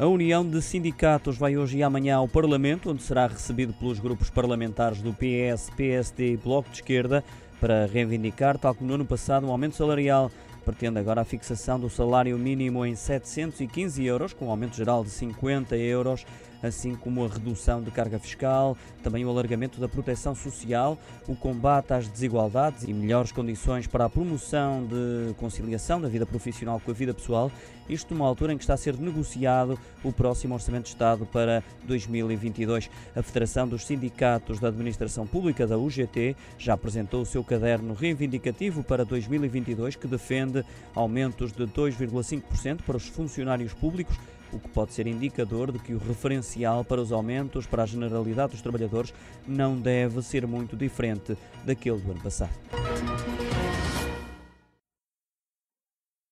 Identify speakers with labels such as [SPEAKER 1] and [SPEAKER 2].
[SPEAKER 1] A União de Sindicatos vai hoje e amanhã ao Parlamento, onde será recebido pelos grupos parlamentares do PS, PSD e Bloco de Esquerda para reivindicar, tal como no ano passado, um aumento salarial. Pretende agora a fixação do salário mínimo em 715 euros, com um aumento geral de 50 euros assim como a redução de carga fiscal, também o alargamento da proteção social, o combate às desigualdades e melhores condições para a promoção de conciliação da vida profissional com a vida pessoal. Isto numa altura em que está a ser negociado o próximo Orçamento de Estado para 2022. A Federação dos Sindicatos da Administração Pública da UGT já apresentou o seu caderno reivindicativo para 2022 que defende aumentos de 2,5% para os funcionários públicos o que pode ser indicador de que o referencial para os aumentos para a generalidade dos trabalhadores não deve ser muito diferente daquele do ano passado.